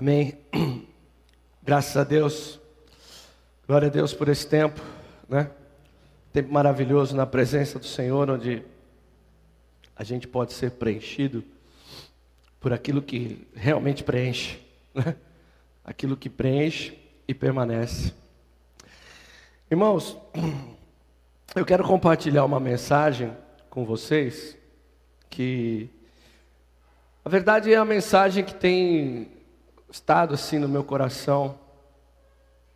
Amém. Graças a Deus. Glória a Deus por esse tempo, né? Tempo maravilhoso na presença do Senhor, onde a gente pode ser preenchido por aquilo que realmente preenche, né? Aquilo que preenche e permanece. Irmãos, eu quero compartilhar uma mensagem com vocês que a verdade é a mensagem que tem estado assim no meu coração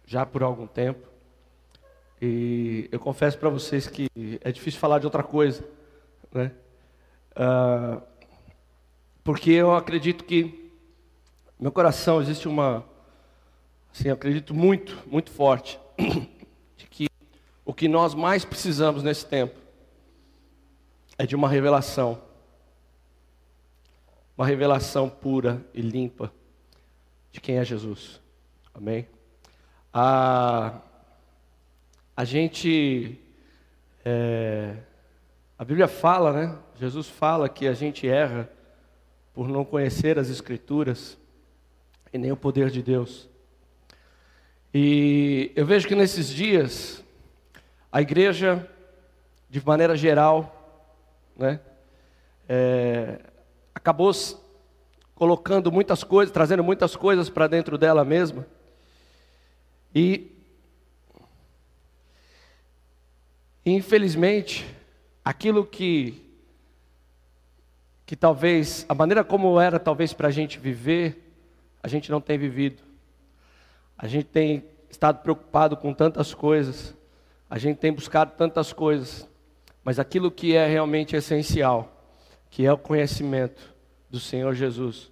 já por algum tempo. E eu confesso para vocês que é difícil falar de outra coisa, né? Uh, porque eu acredito que no meu coração existe uma, assim, eu acredito muito, muito forte de que o que nós mais precisamos nesse tempo é de uma revelação, uma revelação pura e limpa de quem é Jesus. Amém? A, a gente. É, a Bíblia fala, né? Jesus fala que a gente erra por não conhecer as Escrituras e nem o poder de Deus. E eu vejo que nesses dias, a igreja, de maneira geral, né, é, acabou colocando muitas coisas, trazendo muitas coisas para dentro dela mesma. E infelizmente, aquilo que que talvez a maneira como era talvez para a gente viver, a gente não tem vivido. A gente tem estado preocupado com tantas coisas, a gente tem buscado tantas coisas, mas aquilo que é realmente essencial, que é o conhecimento, do Senhor Jesus,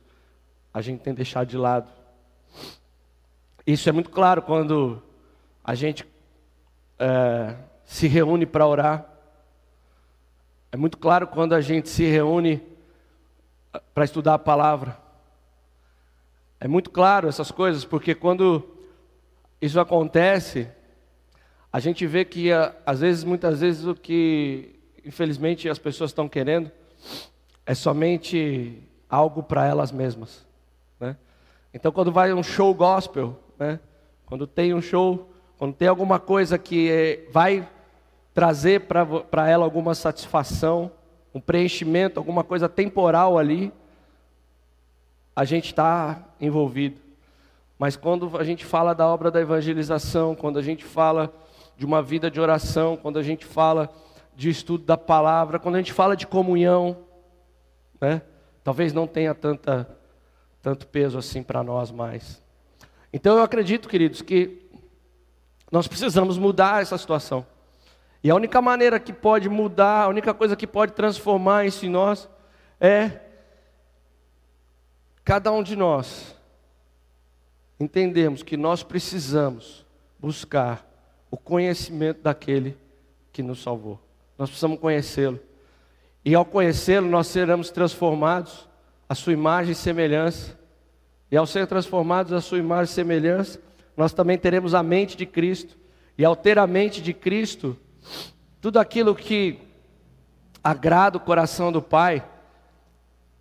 a gente tem deixado de lado. Isso é muito claro quando a gente é, se reúne para orar. É muito claro quando a gente se reúne para estudar a palavra. É muito claro essas coisas, porque quando isso acontece, a gente vê que às vezes, muitas vezes, o que infelizmente as pessoas estão querendo é somente algo para elas mesmas. Né? Então, quando vai um show gospel, né? quando tem um show, quando tem alguma coisa que é, vai trazer para ela alguma satisfação, um preenchimento, alguma coisa temporal ali, a gente está envolvido. Mas quando a gente fala da obra da evangelização, quando a gente fala de uma vida de oração, quando a gente fala de estudo da palavra, quando a gente fala de comunhão, né? Talvez não tenha tanta, tanto peso assim para nós mais. Então eu acredito, queridos, que nós precisamos mudar essa situação. E a única maneira que pode mudar, a única coisa que pode transformar isso em nós é cada um de nós entendermos que nós precisamos buscar o conhecimento daquele que nos salvou. Nós precisamos conhecê-lo. E ao conhecê-lo, nós seremos transformados à sua imagem e semelhança. E ao ser transformados à sua imagem e semelhança, nós também teremos a mente de Cristo. E ao ter a mente de Cristo, tudo aquilo que agrada o coração do Pai,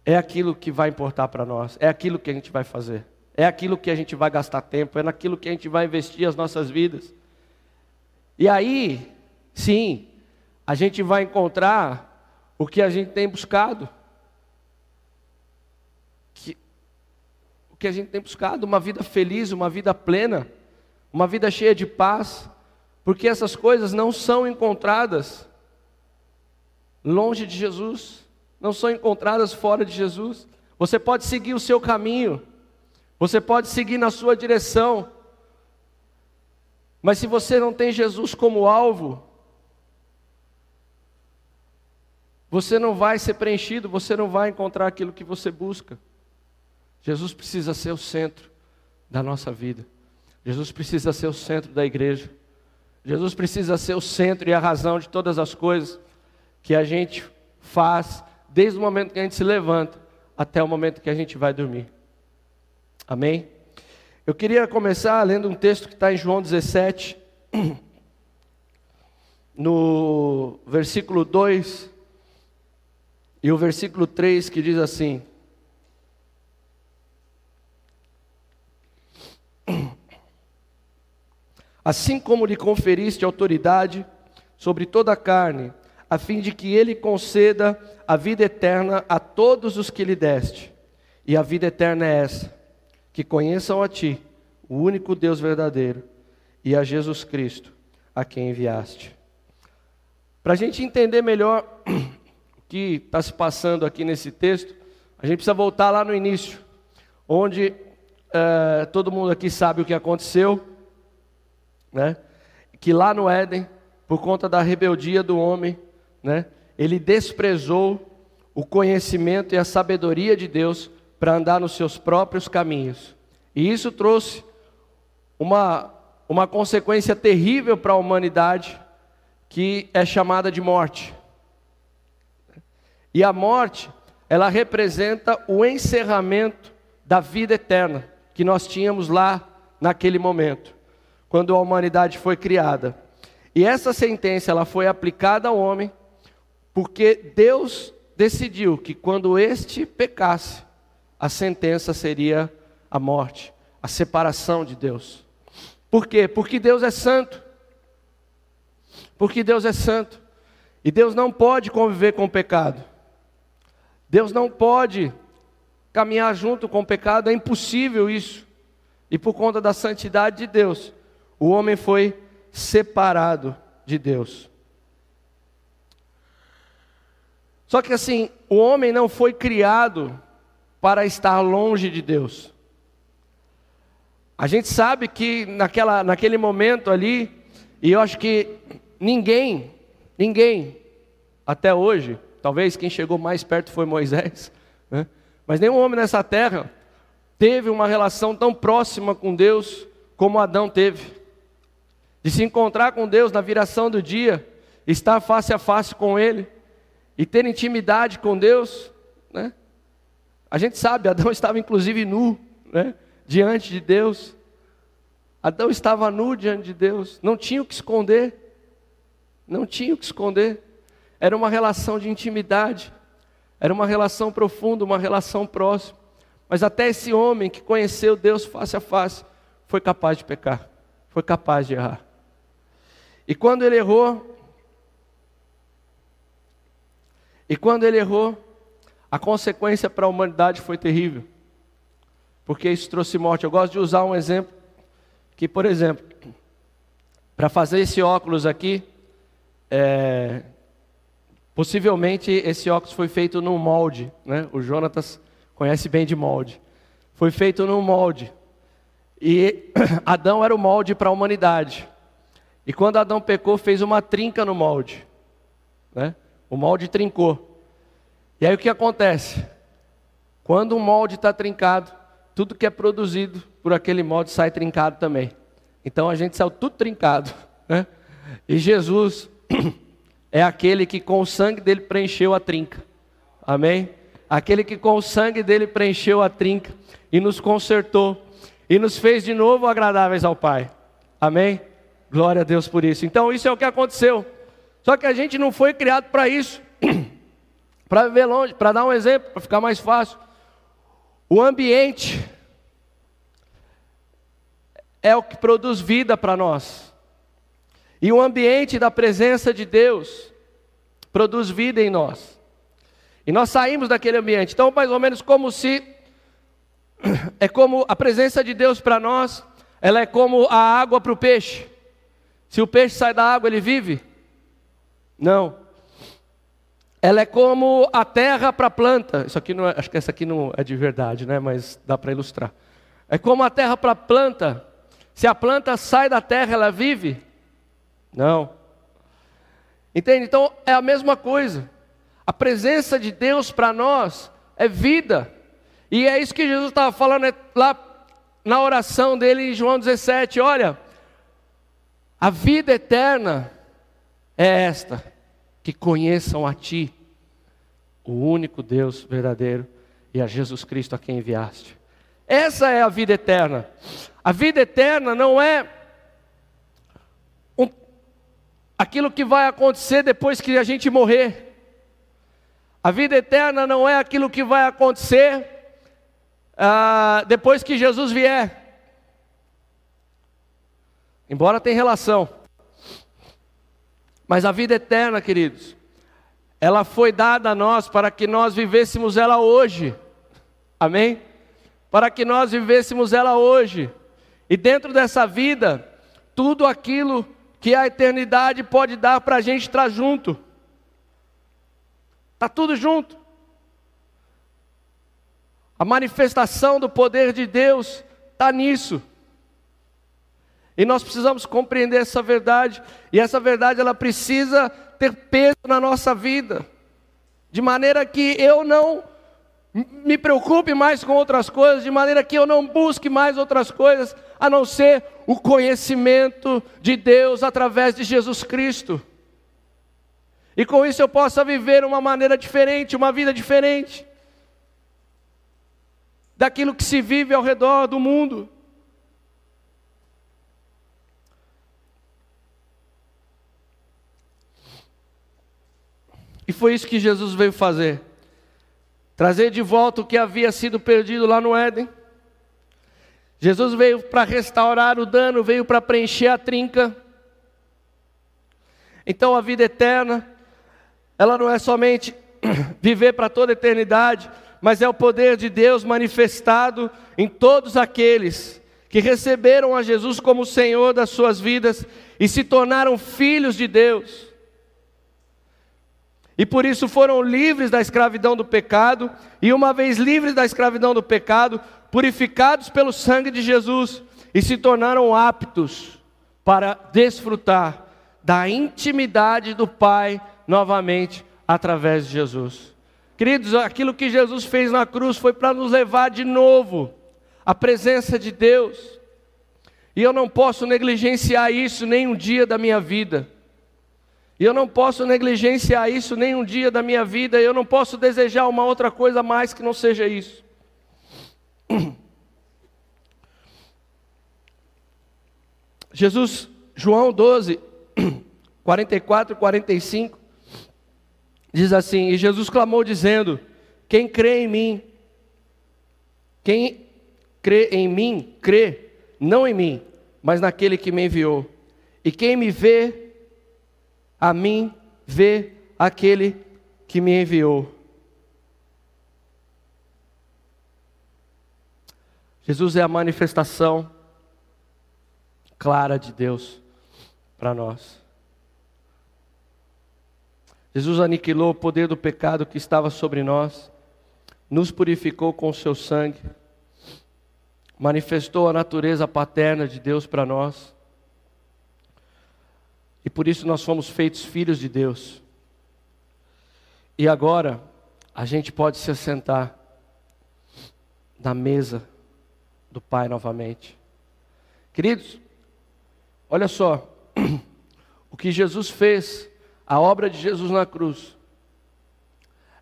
é aquilo que vai importar para nós, é aquilo que a gente vai fazer, é aquilo que a gente vai gastar tempo, é naquilo que a gente vai investir as nossas vidas. E aí, sim, a gente vai encontrar o que a gente tem buscado. Que, o que a gente tem buscado, uma vida feliz, uma vida plena, uma vida cheia de paz, porque essas coisas não são encontradas longe de Jesus, não são encontradas fora de Jesus. Você pode seguir o seu caminho, você pode seguir na sua direção, mas se você não tem Jesus como alvo, Você não vai ser preenchido, você não vai encontrar aquilo que você busca. Jesus precisa ser o centro da nossa vida. Jesus precisa ser o centro da igreja. Jesus precisa ser o centro e a razão de todas as coisas que a gente faz, desde o momento que a gente se levanta até o momento que a gente vai dormir. Amém? Eu queria começar lendo um texto que está em João 17, no versículo 2 e o versículo 3 que diz assim: Assim como lhe conferiste autoridade sobre toda a carne, a fim de que ele conceda a vida eterna a todos os que lhe deste. E a vida eterna é essa: que conheçam a ti, o único Deus verdadeiro, e a Jesus Cristo, a quem enviaste. Para a gente entender melhor que está se passando aqui nesse texto, a gente precisa voltar lá no início, onde é, todo mundo aqui sabe o que aconteceu, né? Que lá no Éden, por conta da rebeldia do homem, né? Ele desprezou o conhecimento e a sabedoria de Deus para andar nos seus próprios caminhos. E isso trouxe uma, uma consequência terrível para a humanidade, que é chamada de morte. E a morte, ela representa o encerramento da vida eterna que nós tínhamos lá naquele momento, quando a humanidade foi criada. E essa sentença ela foi aplicada ao homem, porque Deus decidiu que quando este pecasse, a sentença seria a morte, a separação de Deus. Por quê? Porque Deus é santo. Porque Deus é santo. E Deus não pode conviver com o pecado. Deus não pode caminhar junto com o pecado, é impossível isso. E por conta da santidade de Deus, o homem foi separado de Deus. Só que assim, o homem não foi criado para estar longe de Deus. A gente sabe que naquela, naquele momento ali, e eu acho que Ninguém, ninguém, até hoje, talvez quem chegou mais perto foi Moisés, né? mas nenhum homem nessa terra teve uma relação tão próxima com Deus como Adão teve. De se encontrar com Deus na viração do dia, estar face a face com Ele e ter intimidade com Deus, né? A gente sabe, Adão estava inclusive nu, né? Diante de Deus. Adão estava nu diante de Deus, não tinha o que esconder. Não tinha o que esconder. Era uma relação de intimidade. Era uma relação profunda, uma relação próxima. Mas até esse homem que conheceu Deus face a face foi capaz de pecar, foi capaz de errar. E quando ele errou, e quando ele errou, a consequência para a humanidade foi terrível, porque isso trouxe morte. Eu gosto de usar um exemplo que, por exemplo, para fazer esse óculos aqui, é, possivelmente esse óculos foi feito num molde, né? O Jonatas conhece bem de molde. Foi feito num molde. E Adão era o molde para a humanidade. E quando Adão pecou, fez uma trinca no molde. Né? O molde trincou. E aí o que acontece? Quando um molde está trincado, tudo que é produzido por aquele molde sai trincado também. Então a gente saiu tudo trincado. Né? E Jesus é aquele que com o sangue dele preencheu a trinca. Amém? Aquele que com o sangue dele preencheu a trinca e nos consertou e nos fez de novo agradáveis ao Pai. Amém? Glória a Deus por isso. Então, isso é o que aconteceu. Só que a gente não foi criado para isso. para viver longe, para dar um exemplo, para ficar mais fácil. O ambiente é o que produz vida para nós. E o ambiente da presença de Deus produz vida em nós. E nós saímos daquele ambiente. Então, mais ou menos como se é como a presença de Deus para nós, ela é como a água para o peixe. Se o peixe sai da água, ele vive? Não. Ela é como a terra para a planta. Isso aqui não é, acho que essa aqui não é de verdade, né? Mas dá para ilustrar. É como a terra para a planta. Se a planta sai da terra, ela vive? Não. Entende? Então é a mesma coisa. A presença de Deus para nós é vida. E é isso que Jesus estava falando é lá na oração dele em João 17: olha, a vida eterna é esta, que conheçam a Ti, o único Deus verdadeiro, e a Jesus Cristo a quem enviaste. Essa é a vida eterna. A vida eterna não é aquilo que vai acontecer depois que a gente morrer. A vida eterna não é aquilo que vai acontecer ah, depois que Jesus vier. embora tenha relação. Mas a vida eterna, queridos, ela foi dada a nós para que nós vivêssemos ela hoje. Amém? Para que nós vivêssemos ela hoje. E dentro dessa vida, tudo aquilo que a eternidade pode dar para a gente estar junto. Está tudo junto. A manifestação do poder de Deus está nisso. E nós precisamos compreender essa verdade, e essa verdade ela precisa ter peso na nossa vida, de maneira que eu não me preocupe mais com outras coisas, de maneira que eu não busque mais outras coisas, a não ser o conhecimento de Deus através de Jesus Cristo. E com isso eu possa viver uma maneira diferente, uma vida diferente daquilo que se vive ao redor do mundo. E foi isso que Jesus veio fazer trazer de volta o que havia sido perdido lá no Éden. Jesus veio para restaurar o dano, veio para preencher a trinca. Então a vida eterna, ela não é somente viver para toda a eternidade, mas é o poder de Deus manifestado em todos aqueles que receberam a Jesus como Senhor das suas vidas e se tornaram filhos de Deus. E por isso foram livres da escravidão do pecado, e uma vez livres da escravidão do pecado, purificados pelo sangue de Jesus, e se tornaram aptos para desfrutar da intimidade do Pai novamente através de Jesus. Queridos, aquilo que Jesus fez na cruz foi para nos levar de novo à presença de Deus. E eu não posso negligenciar isso nem um dia da minha vida. E eu não posso negligenciar isso nem um dia da minha vida, eu não posso desejar uma outra coisa mais que não seja isso. Jesus, João 12, 44 e 45, diz assim: E Jesus clamou, dizendo: Quem crê em mim, quem crê em mim, crê, não em mim, mas naquele que me enviou. E quem me vê, a mim vê aquele que me enviou. Jesus é a manifestação clara de Deus para nós. Jesus aniquilou o poder do pecado que estava sobre nós, nos purificou com o seu sangue, manifestou a natureza paterna de Deus para nós e por isso nós fomos feitos filhos de Deus. E agora, a gente pode se assentar na mesa do Pai novamente. Queridos, olha só, o que Jesus fez, a obra de Jesus na cruz,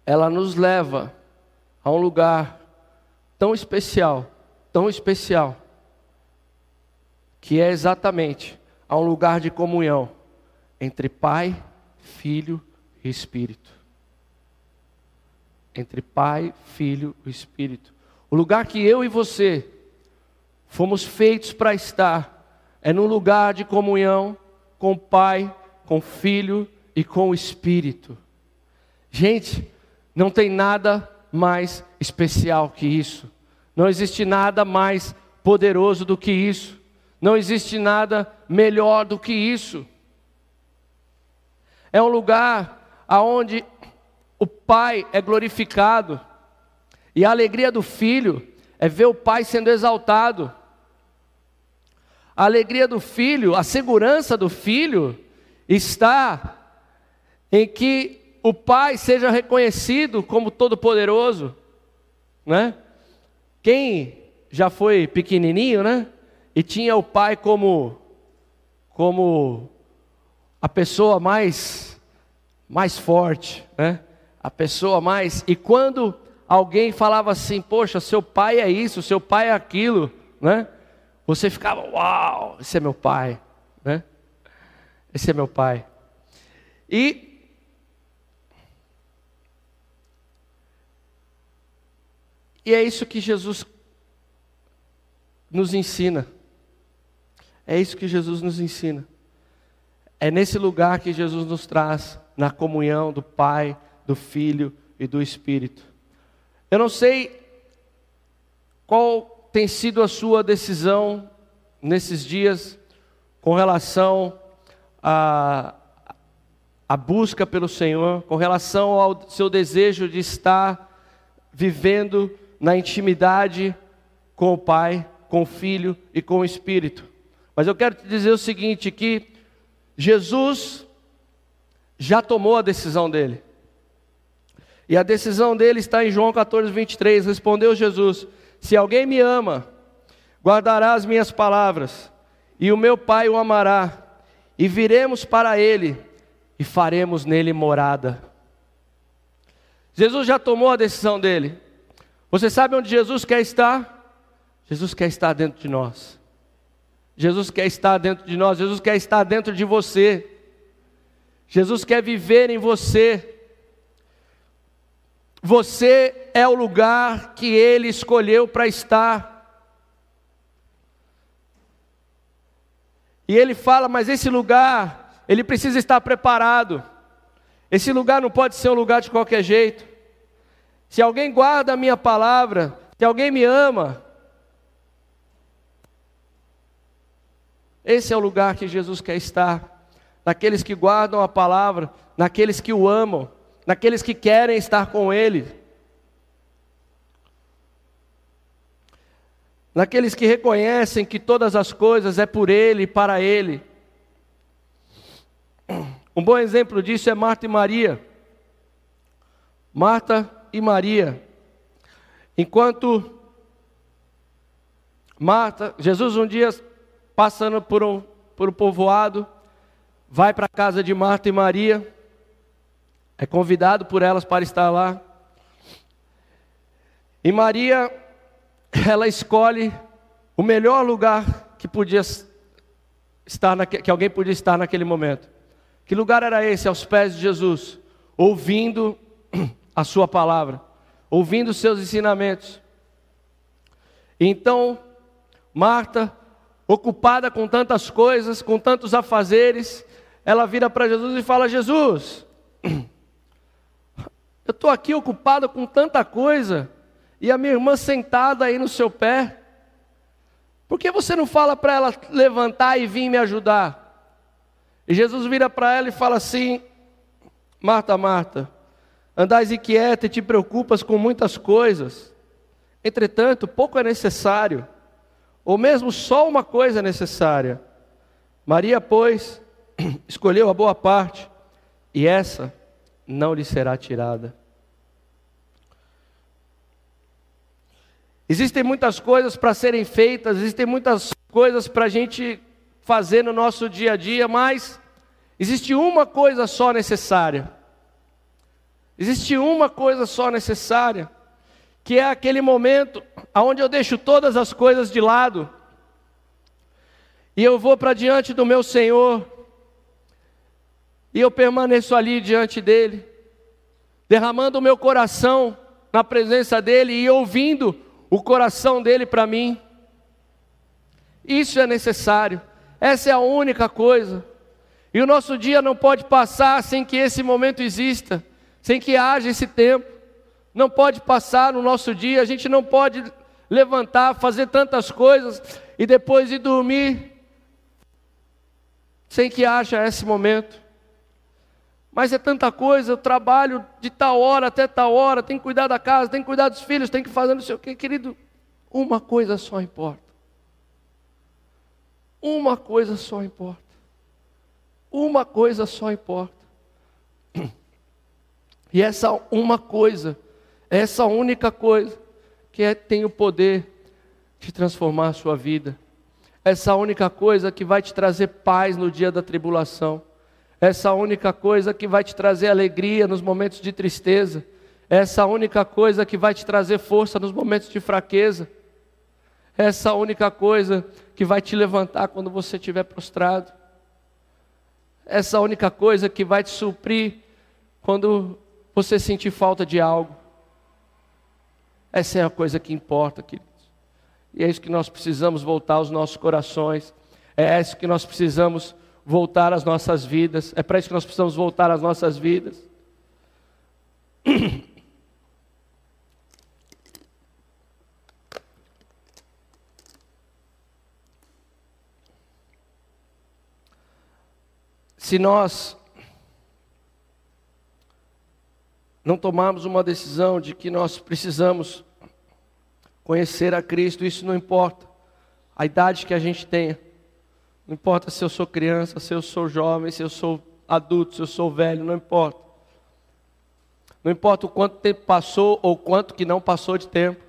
ela nos leva a um lugar tão especial, tão especial, que é exatamente a um lugar de comunhão entre Pai, Filho e Espírito. Entre Pai, Filho e Espírito. O lugar que eu e você fomos feitos para estar é num lugar de comunhão com o Pai, com o Filho e com o Espírito. Gente, não tem nada mais especial que isso. Não existe nada mais poderoso do que isso. Não existe nada melhor do que isso. É um lugar aonde o Pai é glorificado e a alegria do filho é ver o Pai sendo exaltado. A alegria do filho, a segurança do filho está em que o Pai seja reconhecido como todo-poderoso, né? Quem já foi pequenininho, né? E tinha o Pai como como a pessoa mais mais forte, né? A pessoa mais e quando alguém falava assim, poxa, seu pai é isso, seu pai é aquilo, né? Você ficava, uau, esse é meu pai, né? Esse é meu pai. E E é isso que Jesus nos ensina. É isso que Jesus nos ensina. É nesse lugar que Jesus nos traz, na comunhão do Pai, do Filho e do Espírito. Eu não sei qual tem sido a sua decisão nesses dias com relação à, à busca pelo Senhor, com relação ao seu desejo de estar vivendo na intimidade com o Pai, com o Filho e com o Espírito. Mas eu quero te dizer o seguinte: que Jesus já tomou a decisão dele. E a decisão dele está em João 14, 23. Respondeu Jesus: Se alguém me ama, guardará as minhas palavras, e o meu Pai o amará, e viremos para ele, e faremos nele morada. Jesus já tomou a decisão dele. Você sabe onde Jesus quer estar? Jesus quer estar dentro de nós. Jesus quer estar dentro de nós, Jesus quer estar dentro de você. Jesus quer viver em você. Você é o lugar que ele escolheu para estar. E ele fala, mas esse lugar, ele precisa estar preparado. Esse lugar não pode ser um lugar de qualquer jeito. Se alguém guarda a minha palavra, se alguém me ama, Esse é o lugar que Jesus quer estar. Naqueles que guardam a palavra, naqueles que o amam, naqueles que querem estar com Ele. Naqueles que reconhecem que todas as coisas é por Ele e para Ele. Um bom exemplo disso é Marta e Maria. Marta e Maria. Enquanto Marta, Jesus um dia passando por um, por um povoado, vai para a casa de Marta e Maria, é convidado por elas para estar lá. E Maria, ela escolhe o melhor lugar que podia estar naque, que alguém podia estar naquele momento. Que lugar era esse? Aos pés de Jesus, ouvindo a sua palavra, ouvindo os seus ensinamentos. Então, Marta ocupada com tantas coisas, com tantos afazeres, ela vira para Jesus e fala: Jesus, eu estou aqui ocupada com tanta coisa, e a minha irmã sentada aí no seu pé, por que você não fala para ela levantar e vir me ajudar? E Jesus vira para ela e fala assim: Marta, Marta, andais inquieta e te preocupas com muitas coisas, entretanto, pouco é necessário ou mesmo só uma coisa necessária. Maria, pois, escolheu a boa parte, e essa não lhe será tirada. Existem muitas coisas para serem feitas, existem muitas coisas para a gente fazer no nosso dia a dia, mas existe uma coisa só necessária. Existe uma coisa só necessária que é aquele momento onde eu deixo todas as coisas de lado e eu vou para diante do meu Senhor e eu permaneço ali diante dele, derramando o meu coração na presença dele e ouvindo o coração dele para mim. Isso é necessário, essa é a única coisa. E o nosso dia não pode passar sem que esse momento exista, sem que haja esse tempo não pode passar no nosso dia, a gente não pode levantar, fazer tantas coisas e depois ir dormir sem que haja esse momento. Mas é tanta coisa, eu trabalho de tal hora até tal hora, tem que cuidar da casa, tem que cuidar dos filhos, tem que fazer não sei o quê, querido. Uma coisa só importa. Uma coisa só importa. Uma coisa só importa. E essa uma coisa essa única coisa que é, tem o poder de transformar a sua vida. Essa única coisa que vai te trazer paz no dia da tribulação. Essa única coisa que vai te trazer alegria nos momentos de tristeza. Essa única coisa que vai te trazer força nos momentos de fraqueza. Essa única coisa que vai te levantar quando você estiver prostrado. Essa única coisa que vai te suprir quando você sentir falta de algo. Essa é a coisa que importa, queridos. E é isso que nós precisamos voltar aos nossos corações. É isso que nós precisamos voltar às nossas vidas. É para isso que nós precisamos voltar às nossas vidas. Se nós não tomarmos uma decisão de que nós precisamos conhecer a Cristo, isso não importa a idade que a gente tenha, não importa se eu sou criança, se eu sou jovem, se eu sou adulto, se eu sou velho, não importa. Não importa o quanto tempo passou ou quanto que não passou de tempo.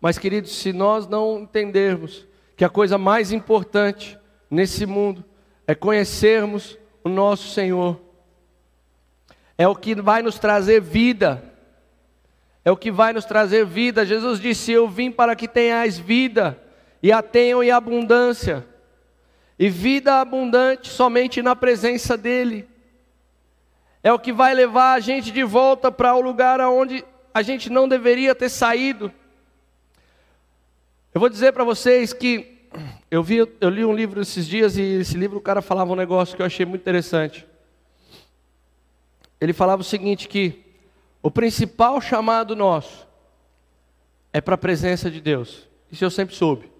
Mas, queridos, se nós não entendermos que a coisa mais importante nesse mundo é conhecermos o nosso Senhor, é o que vai nos trazer vida. É o que vai nos trazer vida. Jesus disse: Eu vim para que tenhais vida, e a tenham em abundância. E vida abundante somente na presença dEle. É o que vai levar a gente de volta para o lugar aonde a gente não deveria ter saído. Eu vou dizer para vocês que eu, vi, eu li um livro esses dias e esse livro o cara falava um negócio que eu achei muito interessante ele falava o seguinte: que o principal chamado nosso é para a presença de Deus. Isso eu sempre soube.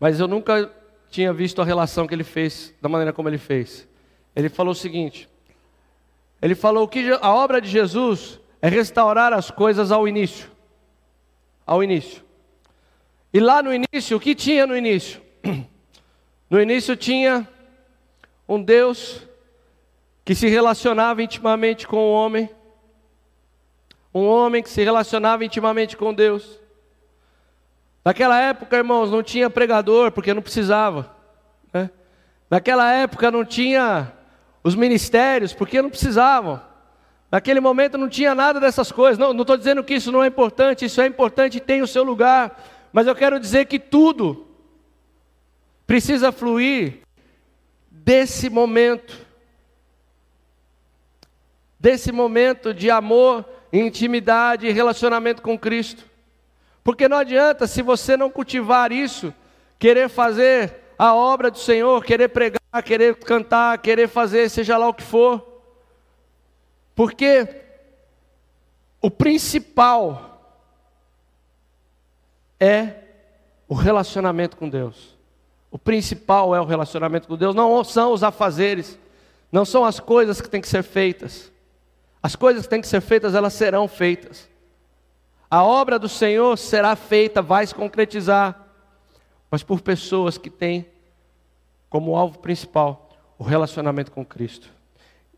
Mas eu nunca tinha visto a relação que ele fez, da maneira como ele fez. Ele falou o seguinte: ele falou que a obra de Jesus é restaurar as coisas ao início. Ao início. E lá no início, o que tinha no início? No início tinha um Deus que se relacionava intimamente com o homem, um homem que se relacionava intimamente com Deus. Naquela época, irmãos, não tinha pregador, porque não precisava. Né? Naquela época não tinha os ministérios, porque não precisavam. Naquele momento não tinha nada dessas coisas. Não estou dizendo que isso não é importante, isso é importante e tem o seu lugar. Mas eu quero dizer que tudo precisa fluir desse momento desse momento de amor, intimidade e relacionamento com Cristo. Porque não adianta, se você não cultivar isso, querer fazer a obra do Senhor, querer pregar, querer cantar, querer fazer seja lá o que for. Porque o principal é o relacionamento com Deus. O principal é o relacionamento com Deus, não são os afazeres, não são as coisas que têm que ser feitas. As coisas que têm que ser feitas, elas serão feitas. A obra do Senhor será feita, vai se concretizar, mas por pessoas que têm como alvo principal o relacionamento com Cristo.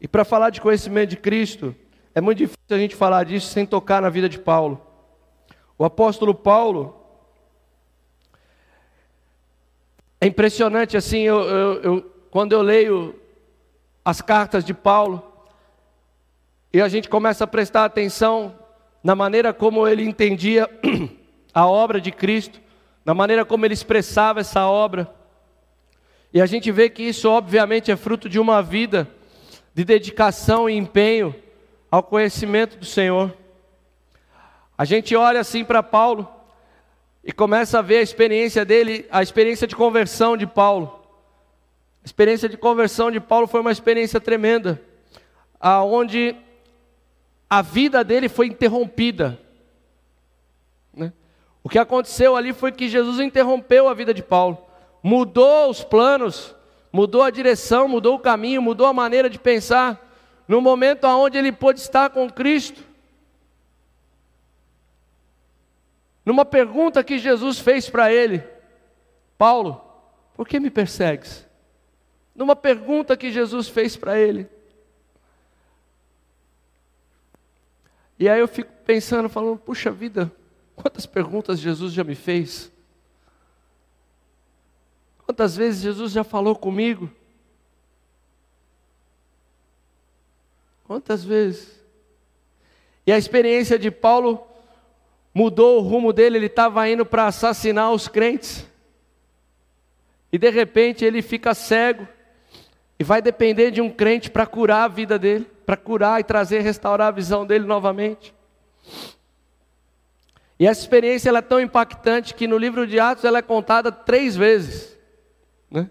E para falar de conhecimento de Cristo, é muito difícil a gente falar disso sem tocar na vida de Paulo. O apóstolo Paulo, é impressionante assim, eu, eu, eu, quando eu leio as cartas de Paulo, e a gente começa a prestar atenção na maneira como ele entendia a obra de Cristo, na maneira como ele expressava essa obra. E a gente vê que isso, obviamente, é fruto de uma vida de dedicação e empenho ao conhecimento do Senhor. A gente olha assim para Paulo e começa a ver a experiência dele, a experiência de conversão de Paulo. A experiência de conversão de Paulo foi uma experiência tremenda, aonde a vida dele foi interrompida. Né? O que aconteceu ali foi que Jesus interrompeu a vida de Paulo, mudou os planos, mudou a direção, mudou o caminho, mudou a maneira de pensar, no momento onde ele pôde estar com Cristo. Numa pergunta que Jesus fez para ele, Paulo, por que me persegues? Numa pergunta que Jesus fez para ele, E aí eu fico pensando, falando, puxa vida, quantas perguntas Jesus já me fez? Quantas vezes Jesus já falou comigo? Quantas vezes? E a experiência de Paulo mudou o rumo dele, ele estava indo para assassinar os crentes. E de repente ele fica cego e vai depender de um crente para curar a vida dele para curar e trazer, restaurar a visão dele novamente. E essa experiência ela é tão impactante que no livro de Atos ela é contada três vezes. Né?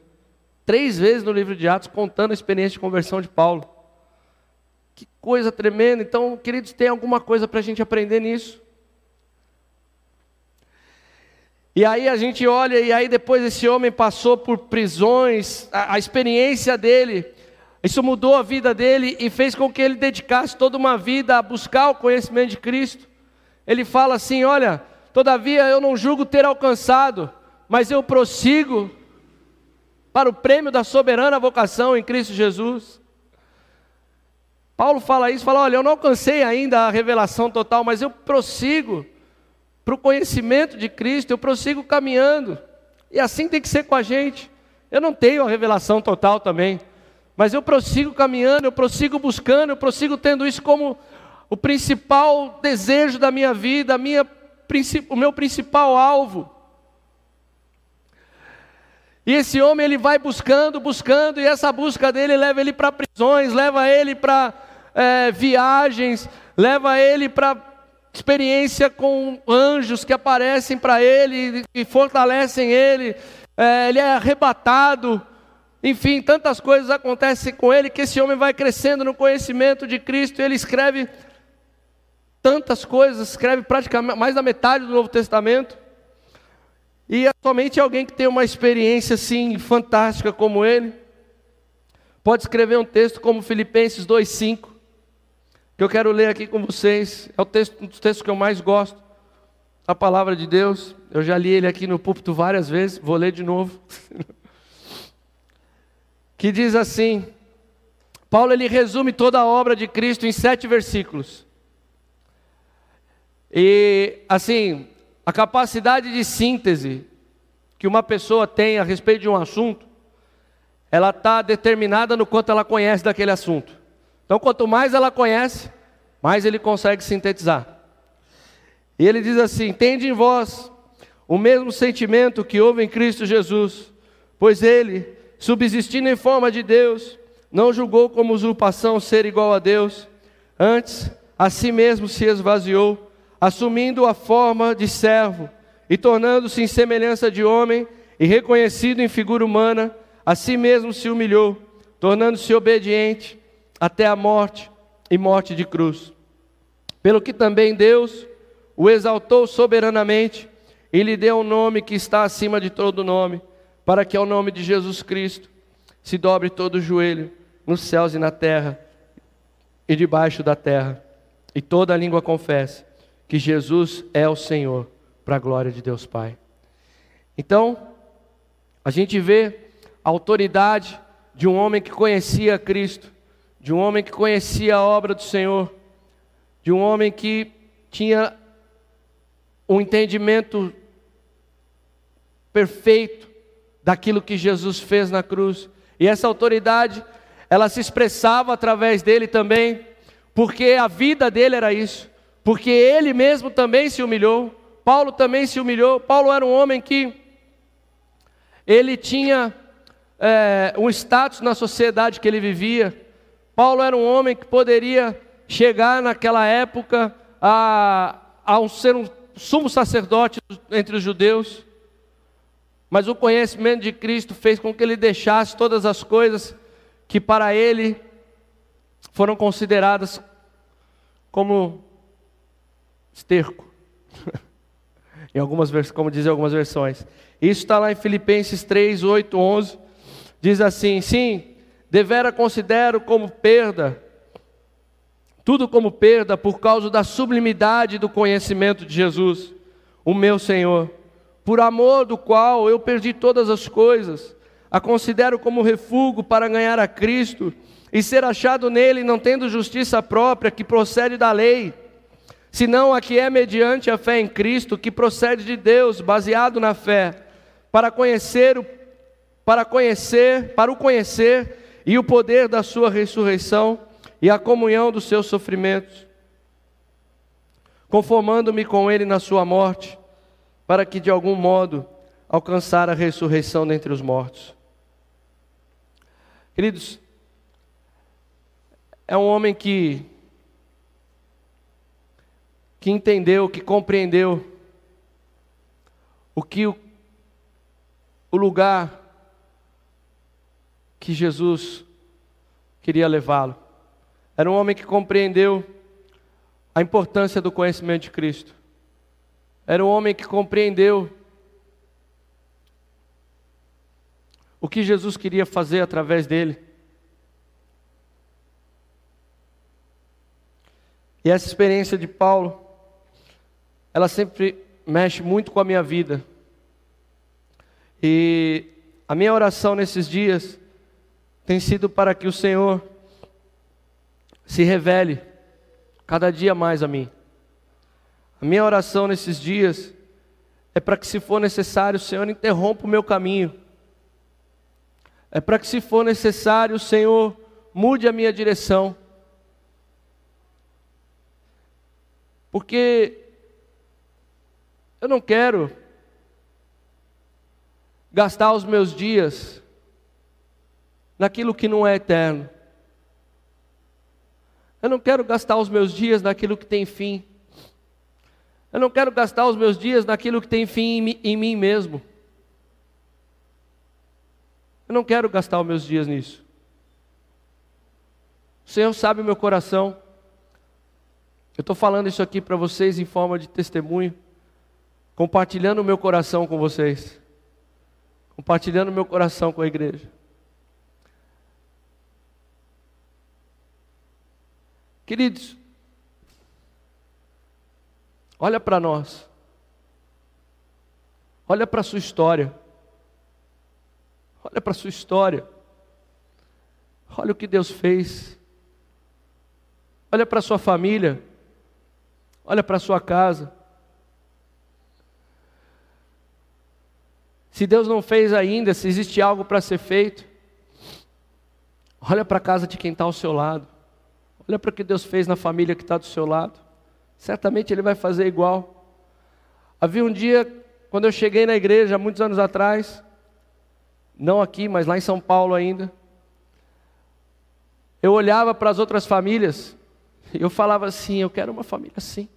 Três vezes no livro de Atos, contando a experiência de conversão de Paulo. Que coisa tremenda. Então, queridos, tem alguma coisa para a gente aprender nisso? E aí a gente olha, e aí depois esse homem passou por prisões, a, a experiência dele, isso mudou a vida dele e fez com que ele dedicasse toda uma vida a buscar o conhecimento de Cristo. Ele fala assim: Olha, todavia eu não julgo ter alcançado, mas eu prossigo para o prêmio da soberana vocação em Cristo Jesus. Paulo fala isso, fala: Olha, eu não alcancei ainda a revelação total, mas eu prossigo para o conhecimento de Cristo, eu prossigo caminhando. E assim tem que ser com a gente. Eu não tenho a revelação total também, mas eu prossigo caminhando, eu prossigo buscando, eu prossigo tendo isso como o principal desejo da minha vida, minha, o meu principal alvo. E esse homem ele vai buscando, buscando, e essa busca dele leva ele para prisões, leva ele para é, viagens, leva ele para experiência com anjos que aparecem para ele e fortalecem ele. É, ele é arrebatado. Enfim, tantas coisas acontecem com ele que esse homem vai crescendo no conhecimento de Cristo. Ele escreve tantas coisas, escreve praticamente mais da metade do Novo Testamento. E é somente alguém que tem uma experiência assim fantástica como ele pode escrever um texto como Filipenses 2:5, que eu quero ler aqui com vocês. É o texto, um dos textos que eu mais gosto. A palavra de Deus. Eu já li ele aqui no púlpito várias vezes, vou ler de novo. que diz assim: Paulo ele resume toda a obra de Cristo em sete versículos. E assim, a capacidade de síntese que uma pessoa tem a respeito de um assunto, ela está determinada no quanto ela conhece daquele assunto. Então, quanto mais ela conhece, mais ele consegue sintetizar. E ele diz assim: Tende em vós o mesmo sentimento que houve em Cristo Jesus, pois ele, subsistindo em forma de Deus, não julgou como usurpação ser igual a Deus, antes a si mesmo se esvaziou assumindo a forma de servo e tornando-se em semelhança de homem e reconhecido em figura humana, a si mesmo se humilhou, tornando-se obediente até a morte e morte de cruz. Pelo que também Deus o exaltou soberanamente e lhe deu um nome que está acima de todo nome, para que ao nome de Jesus Cristo se dobre todo o joelho nos céus e na terra e debaixo da terra, e toda a língua confesse que Jesus é o Senhor, para a glória de Deus Pai. Então, a gente vê a autoridade de um homem que conhecia Cristo, de um homem que conhecia a obra do Senhor, de um homem que tinha um entendimento perfeito daquilo que Jesus fez na cruz. E essa autoridade, ela se expressava através dele também, porque a vida dele era isso porque ele mesmo também se humilhou, Paulo também se humilhou. Paulo era um homem que ele tinha é, um status na sociedade que ele vivia. Paulo era um homem que poderia chegar naquela época a, a um, ser um sumo sacerdote entre os judeus, mas o conhecimento de Cristo fez com que ele deixasse todas as coisas que para ele foram consideradas como esterco. em algumas como dizem algumas versões. Isso está lá em Filipenses 3, 8, 11. Diz assim: Sim, devera considero como perda, tudo como perda, por causa da sublimidade do conhecimento de Jesus, o meu Senhor, por amor do qual eu perdi todas as coisas, a considero como refúgio para ganhar a Cristo e ser achado nele, não tendo justiça própria que procede da lei senão a que é mediante a fé em Cristo, que procede de Deus, baseado na fé, para conhecer o para conhecer, para o conhecer e o poder da sua ressurreição e a comunhão dos seus sofrimentos, conformando-me com ele na sua morte, para que de algum modo alcançar a ressurreição dentre os mortos. Queridos, é um homem que que entendeu, que compreendeu o que o, o lugar que Jesus queria levá-lo. Era um homem que compreendeu a importância do conhecimento de Cristo. Era um homem que compreendeu o que Jesus queria fazer através dele. E essa experiência de Paulo, ela sempre mexe muito com a minha vida. E a minha oração nesses dias tem sido para que o Senhor se revele cada dia mais a mim. A minha oração nesses dias é para que, se for necessário, o Senhor interrompa o meu caminho. É para que, se for necessário, o Senhor mude a minha direção. Porque eu não quero gastar os meus dias naquilo que não é eterno. Eu não quero gastar os meus dias naquilo que tem fim. Eu não quero gastar os meus dias naquilo que tem fim em mim mesmo. Eu não quero gastar os meus dias nisso. O Senhor sabe o meu coração. Eu estou falando isso aqui para vocês em forma de testemunho, compartilhando o meu coração com vocês, compartilhando o meu coração com a igreja. Queridos, olha para nós, olha para a sua história, olha para a sua história, olha o que Deus fez, olha para a sua família, olha para a sua casa. Se Deus não fez ainda, se existe algo para ser feito, olha para a casa de quem está ao seu lado, olha para o que Deus fez na família que está do seu lado, certamente Ele vai fazer igual. Havia um dia, quando eu cheguei na igreja, muitos anos atrás, não aqui, mas lá em São Paulo ainda, eu olhava para as outras famílias e eu falava assim: eu quero uma família assim.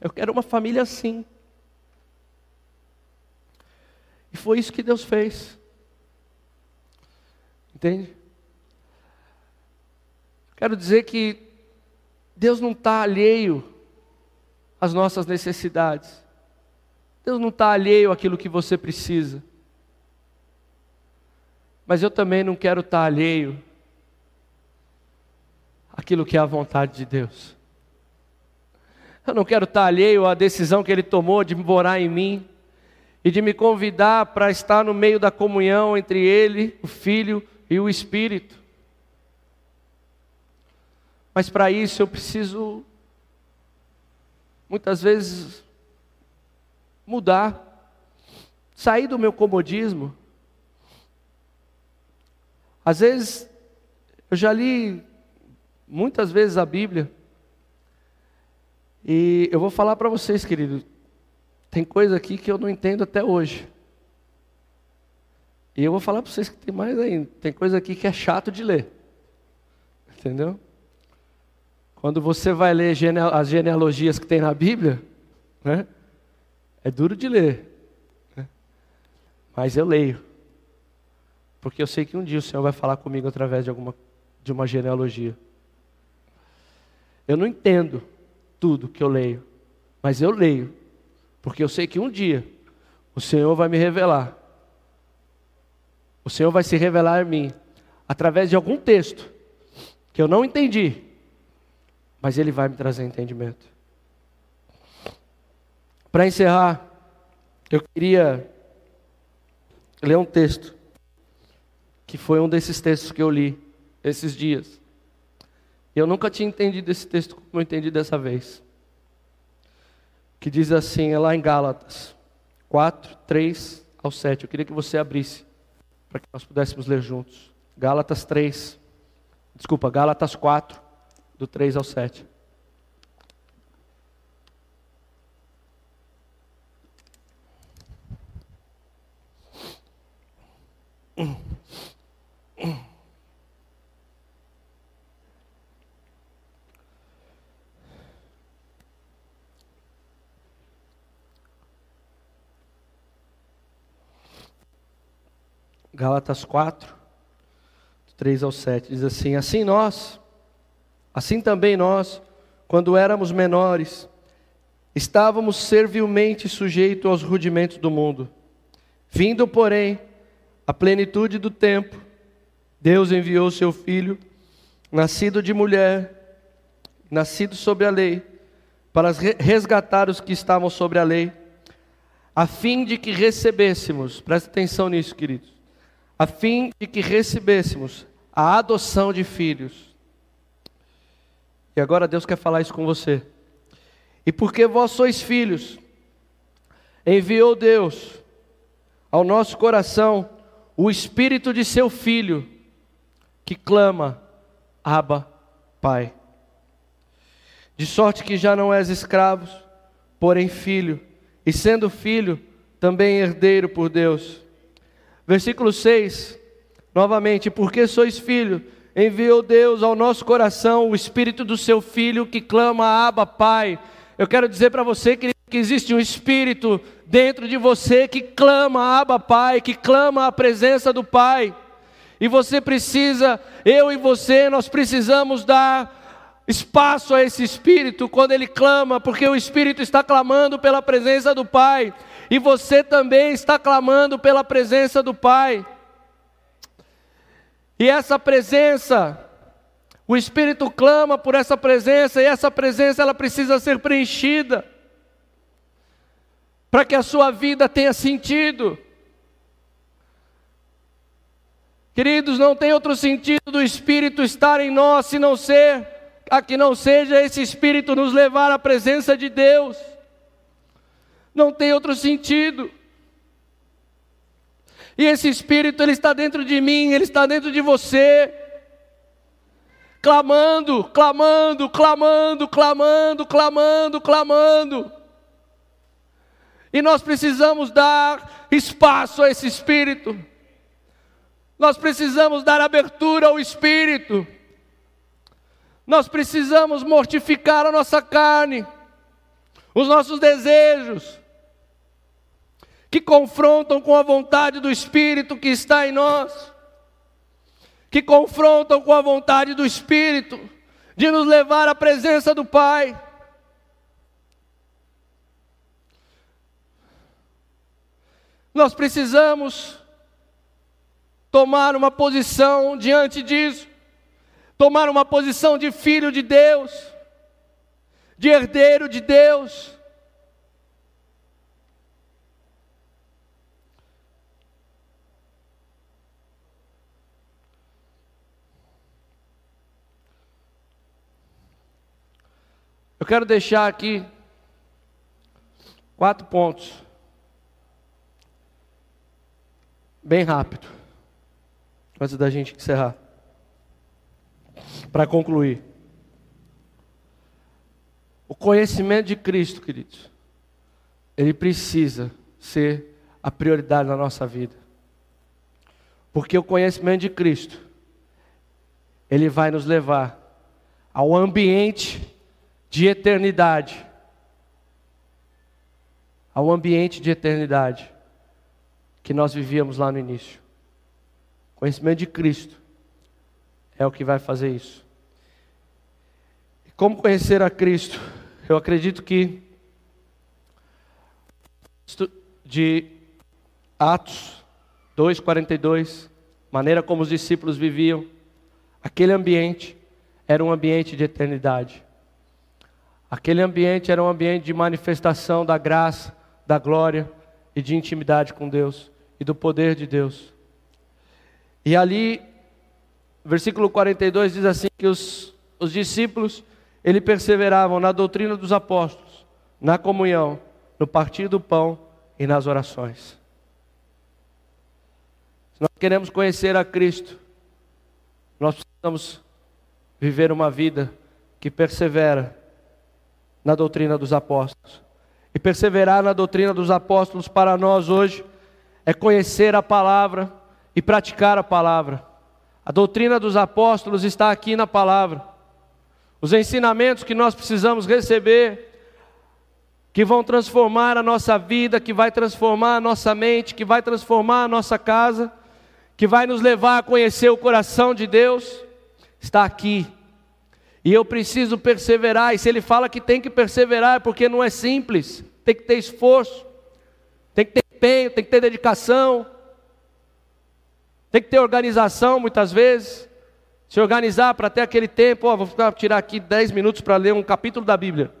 Eu quero uma família assim. E foi isso que Deus fez. Entende? Quero dizer que Deus não está alheio às nossas necessidades. Deus não está alheio àquilo que você precisa. Mas eu também não quero estar tá alheio àquilo que é a vontade de Deus. Eu não quero estar alheio à decisão que ele tomou de morar em mim e de me convidar para estar no meio da comunhão entre ele, o Filho e o Espírito. Mas para isso eu preciso, muitas vezes, mudar, sair do meu comodismo. Às vezes, eu já li muitas vezes a Bíblia, e eu vou falar para vocês, querido, tem coisa aqui que eu não entendo até hoje. E eu vou falar para vocês que tem mais ainda. Tem coisa aqui que é chato de ler. Entendeu? Quando você vai ler as genealogias que tem na Bíblia, né, é duro de ler. Né? Mas eu leio. Porque eu sei que um dia o Senhor vai falar comigo através de, alguma, de uma genealogia. Eu não entendo tudo que eu leio, mas eu leio, porque eu sei que um dia o Senhor vai me revelar. O Senhor vai se revelar a mim através de algum texto que eu não entendi, mas Ele vai me trazer entendimento. Para encerrar, eu queria ler um texto, que foi um desses textos que eu li esses dias. Eu nunca tinha entendido esse texto como eu entendi dessa vez. Que diz assim, é lá em Gálatas 4, 3 ao 7. Eu queria que você abrisse para que nós pudéssemos ler juntos. Gálatas 3, desculpa, Gálatas 4, do 3 ao 7. Galatas 4, 3 ao 7, diz assim: Assim nós assim também nós, quando éramos menores, estávamos servilmente sujeitos aos rudimentos do mundo. Vindo, porém, a plenitude do tempo, Deus enviou seu filho, nascido de mulher, nascido sobre a lei, para resgatar os que estavam sobre a lei, a fim de que recebêssemos, presta atenção nisso, queridos, a fim de que recebêssemos a adoção de filhos. E agora Deus quer falar isso com você. E porque vós sois filhos, enviou Deus ao nosso coração o espírito de seu filho, que clama: Abba, Pai. De sorte que já não és escravos, porém filho, e sendo filho, também herdeiro por Deus. Versículo 6, novamente: Porque sois filho, enviou Deus ao nosso coração o espírito do seu filho que clama: Abba, Pai. Eu quero dizer para você que, existe um espírito dentro de você que clama: Abba, Pai, que clama a presença do Pai. E você precisa, eu e você, nós precisamos dar espaço a esse espírito quando ele clama, porque o espírito está clamando pela presença do Pai, e você também está clamando pela presença do Pai. E essa presença, o espírito clama por essa presença, e essa presença ela precisa ser preenchida para que a sua vida tenha sentido. Queridos, não tem outro sentido do Espírito estar em nós se não ser a que não seja esse Espírito nos levar à presença de Deus. Não tem outro sentido. E esse Espírito, ele está dentro de mim, ele está dentro de você. Clamando, clamando, clamando, clamando, clamando, clamando. E nós precisamos dar espaço a esse Espírito. Nós precisamos dar abertura ao Espírito. Nós precisamos mortificar a nossa carne, os nossos desejos, que confrontam com a vontade do Espírito que está em nós, que confrontam com a vontade do Espírito de nos levar à presença do Pai. Nós precisamos tomar uma posição diante disso tomar uma posição de filho de Deus, de herdeiro de Deus. Eu quero deixar aqui quatro pontos, bem rápido, antes da gente encerrar. Para concluir, o conhecimento de Cristo, queridos, ele precisa ser a prioridade na nossa vida. Porque o conhecimento de Cristo, ele vai nos levar ao ambiente de eternidade. Ao ambiente de eternidade que nós vivíamos lá no início. Conhecimento de Cristo é o que vai fazer isso. Como conhecer a Cristo? Eu acredito que de Atos 2:42, maneira como os discípulos viviam, aquele ambiente era um ambiente de eternidade. Aquele ambiente era um ambiente de manifestação da graça, da glória e de intimidade com Deus e do poder de Deus. E ali versículo 42 diz assim: que os, os discípulos ele perseveravam na doutrina dos apóstolos, na comunhão, no partir do pão e nas orações. Se nós queremos conhecer a Cristo, nós precisamos viver uma vida que persevera na doutrina dos apóstolos. E perseverar na doutrina dos apóstolos para nós hoje é conhecer a palavra e praticar a palavra. A doutrina dos apóstolos está aqui na palavra. Os ensinamentos que nós precisamos receber, que vão transformar a nossa vida, que vai transformar a nossa mente, que vai transformar a nossa casa, que vai nos levar a conhecer o coração de Deus, está aqui. E eu preciso perseverar, e se ele fala que tem que perseverar, é porque não é simples, tem que ter esforço, tem que ter empenho, tem que ter dedicação, tem que ter organização muitas vezes. Se organizar para ter aquele tempo, ó, vou tirar aqui 10 minutos para ler um capítulo da Bíblia.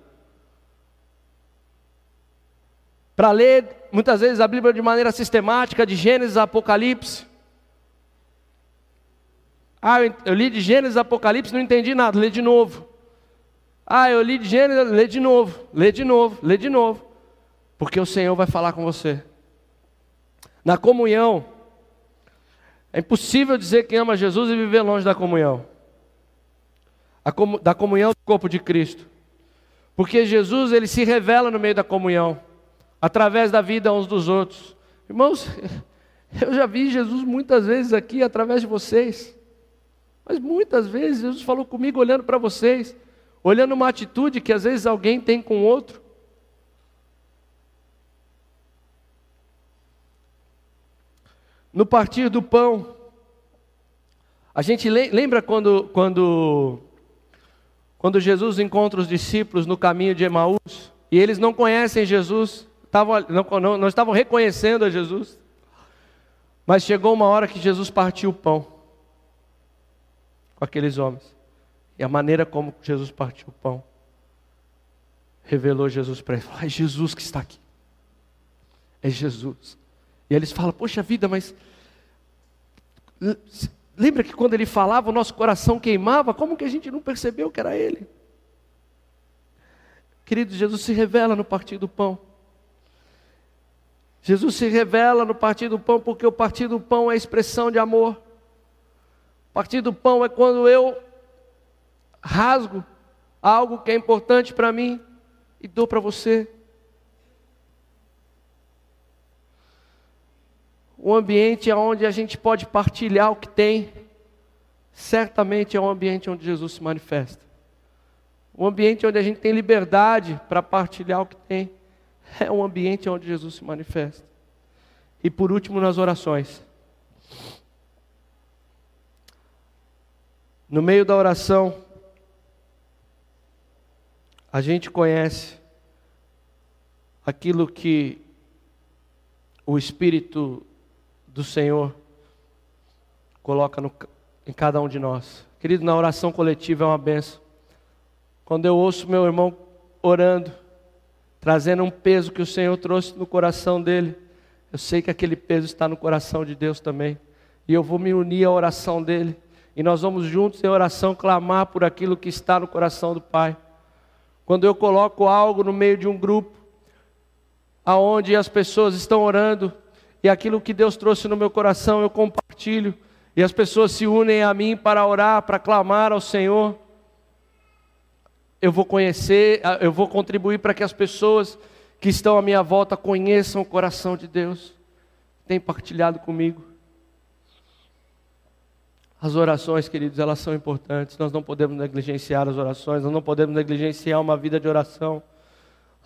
Para ler muitas vezes a Bíblia de maneira sistemática, de Gênesis a Apocalipse. Ah, eu li de Gênesis Apocalipse, não entendi nada, lê de novo. Ah, eu li de Gênesis, lê de novo, lê de novo, lê de novo. Porque o Senhor vai falar com você. Na comunhão, é impossível dizer que ama Jesus e viver longe da comunhão. da comunhão do corpo de Cristo. Porque Jesus, ele se revela no meio da comunhão, através da vida uns dos outros. Irmãos, eu já vi Jesus muitas vezes aqui através de vocês. Mas muitas vezes Jesus falou comigo olhando para vocês, olhando uma atitude que às vezes alguém tem com outro. No partir do pão, a gente lembra quando, quando, quando Jesus encontra os discípulos no caminho de Emaús, e eles não conhecem Jesus, estavam, não, não, não estavam reconhecendo a Jesus, mas chegou uma hora que Jesus partiu o pão com aqueles homens. E a maneira como Jesus partiu o pão revelou Jesus para eles. É Jesus que está aqui. É Jesus. E eles falam: Poxa vida, mas. Lembra que quando ele falava, o nosso coração queimava? Como que a gente não percebeu que era ele? Querido, Jesus se revela no partir do pão. Jesus se revela no partir do pão, porque o partir do pão é expressão de amor. Partir do pão é quando eu rasgo algo que é importante para mim e dou para você. Um ambiente onde a gente pode partilhar o que tem, certamente é um ambiente onde Jesus se manifesta. Um ambiente onde a gente tem liberdade para partilhar o que tem, é um ambiente onde Jesus se manifesta. E por último, nas orações. No meio da oração, a gente conhece aquilo que o Espírito do Senhor coloca no, em cada um de nós. Querido, na oração coletiva é uma benção. Quando eu ouço meu irmão orando, trazendo um peso que o Senhor trouxe no coração dele, eu sei que aquele peso está no coração de Deus também. E eu vou me unir à oração dele. E nós vamos juntos em oração clamar por aquilo que está no coração do Pai. Quando eu coloco algo no meio de um grupo, aonde as pessoas estão orando, e aquilo que Deus trouxe no meu coração eu compartilho, e as pessoas se unem a mim para orar, para clamar ao Senhor, eu vou conhecer, eu vou contribuir para que as pessoas que estão à minha volta conheçam o coração de Deus, tem partilhado comigo. As orações, queridos, elas são importantes. Nós não podemos negligenciar as orações, nós não podemos negligenciar uma vida de oração.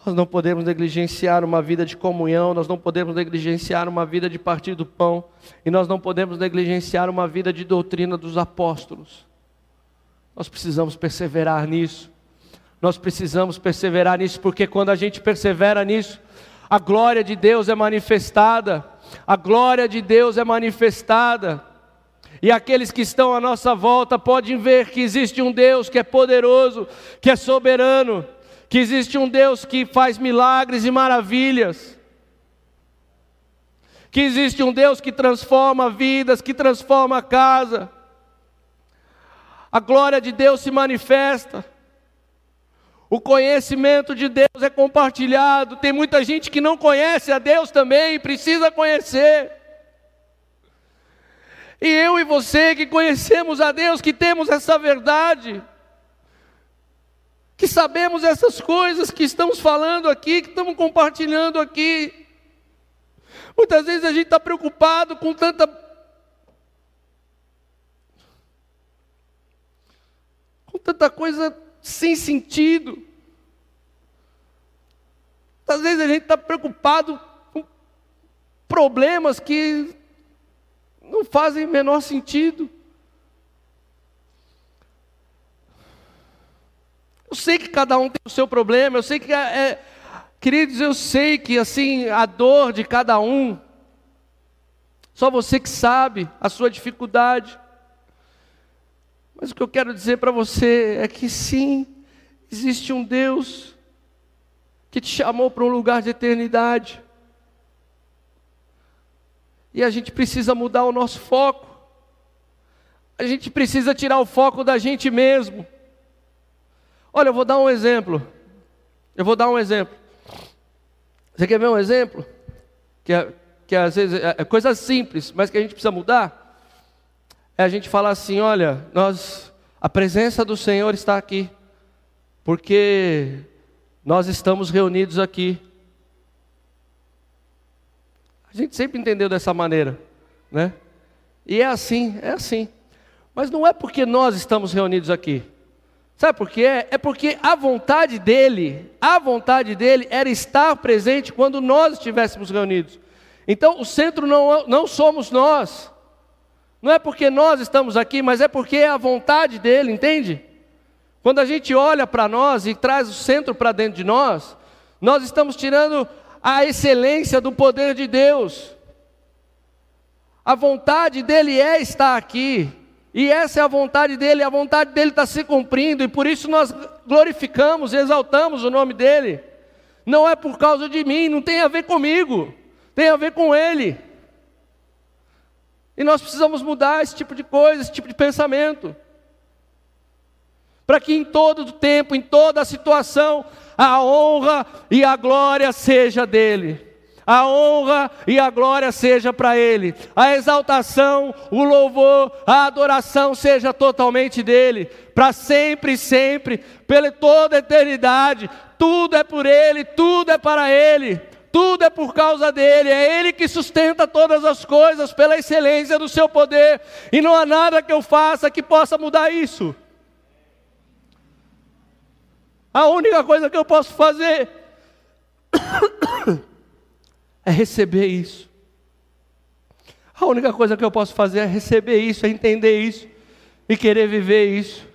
Nós não podemos negligenciar uma vida de comunhão, nós não podemos negligenciar uma vida de partir do pão, e nós não podemos negligenciar uma vida de doutrina dos apóstolos. Nós precisamos perseverar nisso. Nós precisamos perseverar nisso, porque quando a gente persevera nisso, a glória de Deus é manifestada. A glória de Deus é manifestada. E aqueles que estão à nossa volta podem ver que existe um Deus que é poderoso, que é soberano, que existe um Deus que faz milagres e maravilhas, que existe um Deus que transforma vidas, que transforma a casa. A glória de Deus se manifesta. O conhecimento de Deus é compartilhado. Tem muita gente que não conhece a Deus também e precisa conhecer. E eu e você que conhecemos a Deus, que temos essa verdade, que sabemos essas coisas que estamos falando aqui, que estamos compartilhando aqui. Muitas vezes a gente está preocupado com tanta. com tanta coisa sem sentido. Às vezes a gente está preocupado com problemas que não fazem menor sentido. Eu sei que cada um tem o seu problema, eu sei que, é, é, queridos, eu sei que assim, a dor de cada um, só você que sabe a sua dificuldade. Mas o que eu quero dizer para você é que sim, existe um Deus que te chamou para um lugar de eternidade. E a gente precisa mudar o nosso foco. A gente precisa tirar o foco da gente mesmo. Olha, eu vou dar um exemplo. Eu vou dar um exemplo. Você quer ver um exemplo? Que, é, que às vezes é, é coisa simples, mas que a gente precisa mudar. É a gente falar assim: olha, nós, a presença do Senhor está aqui, porque nós estamos reunidos aqui. A gente sempre entendeu dessa maneira, né? E é assim, é assim. Mas não é porque nós estamos reunidos aqui. Sabe por quê? É porque a vontade dele, a vontade dele era estar presente quando nós estivéssemos reunidos. Então o centro não, não somos nós. Não é porque nós estamos aqui, mas é porque é a vontade dele, entende? Quando a gente olha para nós e traz o centro para dentro de nós, nós estamos tirando a excelência do poder de Deus. A vontade dele é estar aqui, e essa é a vontade dele, a vontade dele está se cumprindo, e por isso nós glorificamos e exaltamos o nome dele. Não é por causa de mim, não tem a ver comigo, tem a ver com ele. E nós precisamos mudar esse tipo de coisa, esse tipo de pensamento. Para que em todo o tempo, em toda a situação, a honra e a glória seja dele. A honra e a glória seja para ele. A exaltação, o louvor, a adoração seja totalmente dele, para sempre e sempre, pela toda a eternidade. Tudo é por ele, tudo é para ele. Tudo é por causa dele, é ele que sustenta todas as coisas pela excelência do seu poder, e não há nada que eu faça que possa mudar isso. A única coisa que eu posso fazer é receber isso. A única coisa que eu posso fazer é receber isso, é entender isso e querer viver isso.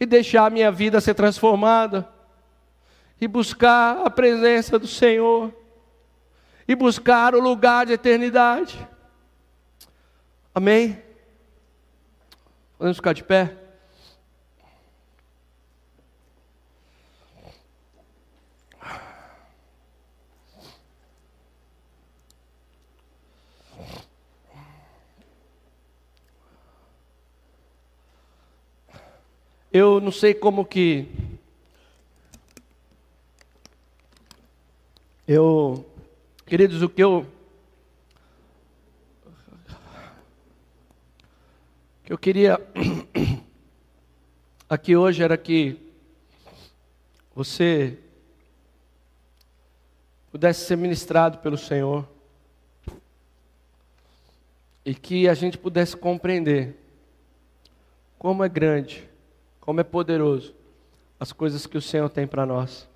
E deixar a minha vida ser transformada. E buscar a presença do Senhor. E buscar o lugar de eternidade. Amém? Podemos ficar de pé? Eu não sei como que. Eu, queridos, o que eu. que eu queria aqui hoje era que você pudesse ser ministrado pelo Senhor e que a gente pudesse compreender como é grande como é poderoso as coisas que o Senhor tem para nós.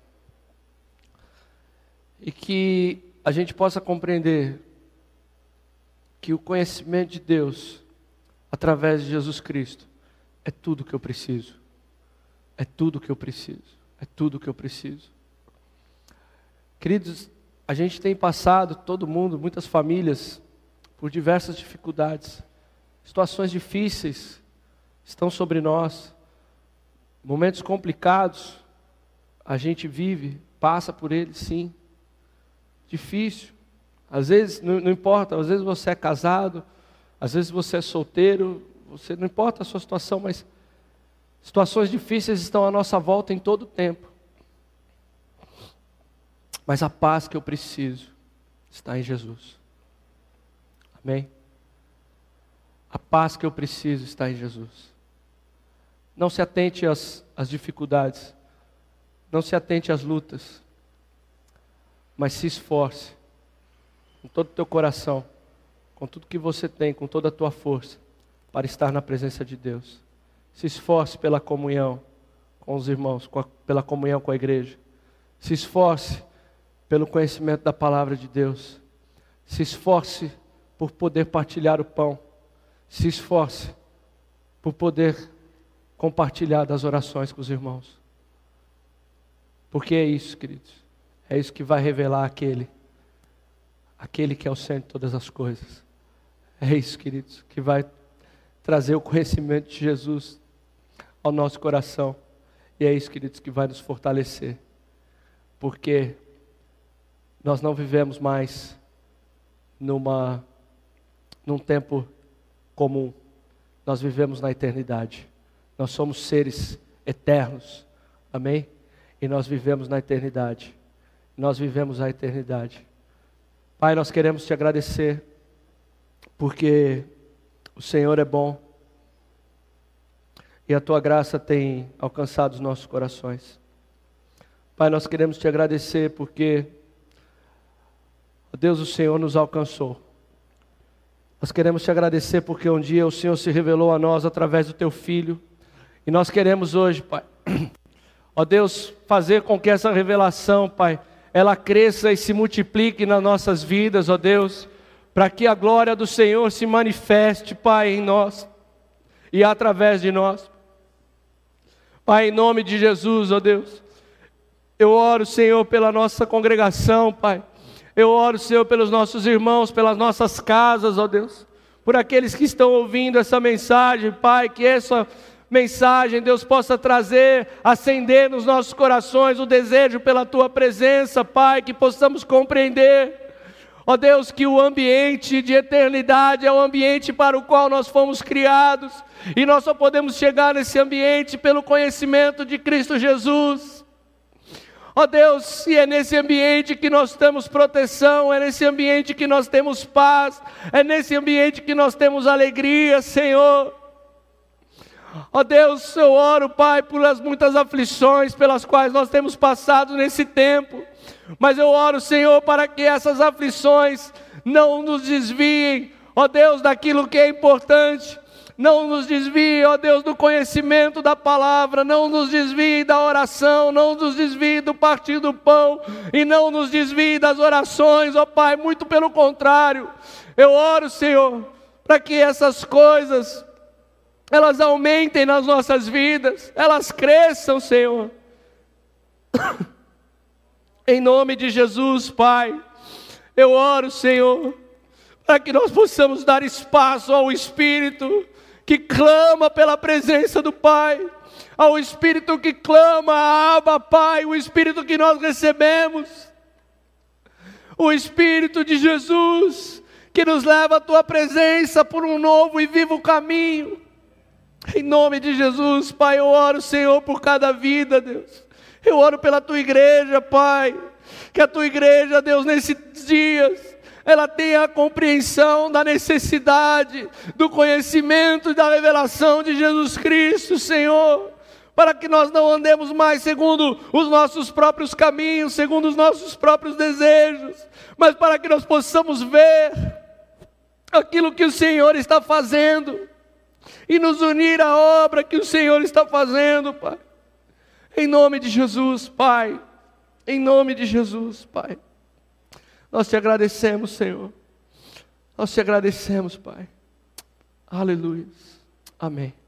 E que a gente possa compreender que o conhecimento de Deus, através de Jesus Cristo, é tudo que eu preciso. É tudo que eu preciso. É tudo que eu preciso. Queridos, a gente tem passado, todo mundo, muitas famílias, por diversas dificuldades. Situações difíceis estão sobre nós. Momentos complicados, a gente vive, passa por eles, sim. Difícil. Às vezes, não, não, importa, às vezes você é casado, às vezes você é solteiro, você não importa a sua situação, mas situações difíceis estão à nossa volta em todo o tempo. Mas a paz que eu preciso está em Jesus. Amém? A paz que eu preciso está em Jesus. Não se atente às, às dificuldades. Não se atente às lutas. Mas se esforce com todo o teu coração, com tudo que você tem, com toda a tua força, para estar na presença de Deus. Se esforce pela comunhão com os irmãos, com a, pela comunhão com a igreja. Se esforce pelo conhecimento da palavra de Deus. Se esforce por poder partilhar o pão. Se esforce por poder compartilhar das orações com os irmãos. Porque é isso, queridos. É isso que vai revelar aquele, aquele que é o centro de todas as coisas. É isso, queridos, que vai trazer o conhecimento de Jesus ao nosso coração. E é isso, queridos, que vai nos fortalecer. Porque nós não vivemos mais numa num tempo comum. Nós vivemos na eternidade. Nós somos seres eternos. Amém? E nós vivemos na eternidade. Nós vivemos a eternidade. Pai, nós queremos te agradecer porque o Senhor é bom e a tua graça tem alcançado os nossos corações. Pai, nós queremos te agradecer porque, Deus, o Senhor nos alcançou. Nós queremos te agradecer porque um dia o Senhor se revelou a nós através do teu filho. E nós queremos hoje, Pai, ó Deus, fazer com que essa revelação, Pai, ela cresça e se multiplique nas nossas vidas, ó Deus, para que a glória do Senhor se manifeste, Pai, em nós e através de nós. Pai, em nome de Jesus, ó Deus, eu oro, Senhor, pela nossa congregação, Pai. Eu oro, Senhor, pelos nossos irmãos, pelas nossas casas, ó Deus, por aqueles que estão ouvindo essa mensagem, Pai, que essa mensagem, Deus, possa trazer, acender nos nossos corações o desejo pela tua presença, Pai, que possamos compreender. Ó Deus, que o ambiente de eternidade é o ambiente para o qual nós fomos criados, e nós só podemos chegar nesse ambiente pelo conhecimento de Cristo Jesus. Ó Deus, e é nesse ambiente que nós temos proteção, é nesse ambiente que nós temos paz, é nesse ambiente que nós temos alegria, Senhor. Ó Deus, eu oro, Pai, pelas muitas aflições pelas quais nós temos passado nesse tempo, mas eu oro, Senhor, para que essas aflições não nos desviem, ó Deus, daquilo que é importante, não nos desvie, ó Deus, do conhecimento da palavra, não nos desvie da oração, não nos desvie do partir do pão, e não nos desvie das orações, ó Pai, muito pelo contrário, eu oro, Senhor, para que essas coisas elas aumentem nas nossas vidas, elas cresçam, Senhor. em nome de Jesus, Pai, eu oro, Senhor, para que nós possamos dar espaço ao Espírito que clama pela presença do Pai, ao Espírito que clama, Abba, Pai, o Espírito que nós recebemos, o Espírito de Jesus, que nos leva à Tua presença por um novo e vivo caminho. Em nome de Jesus, Pai, eu oro, Senhor, por cada vida, Deus. Eu oro pela tua igreja, Pai. Que a tua igreja, Deus, nesses dias, ela tenha a compreensão da necessidade, do conhecimento e da revelação de Jesus Cristo, Senhor. Para que nós não andemos mais segundo os nossos próprios caminhos, segundo os nossos próprios desejos, mas para que nós possamos ver aquilo que o Senhor está fazendo e nos unir à obra que o Senhor está fazendo, Pai. Em nome de Jesus, Pai. Em nome de Jesus, Pai. Nós te agradecemos, Senhor. Nós te agradecemos, Pai. Aleluia. Amém.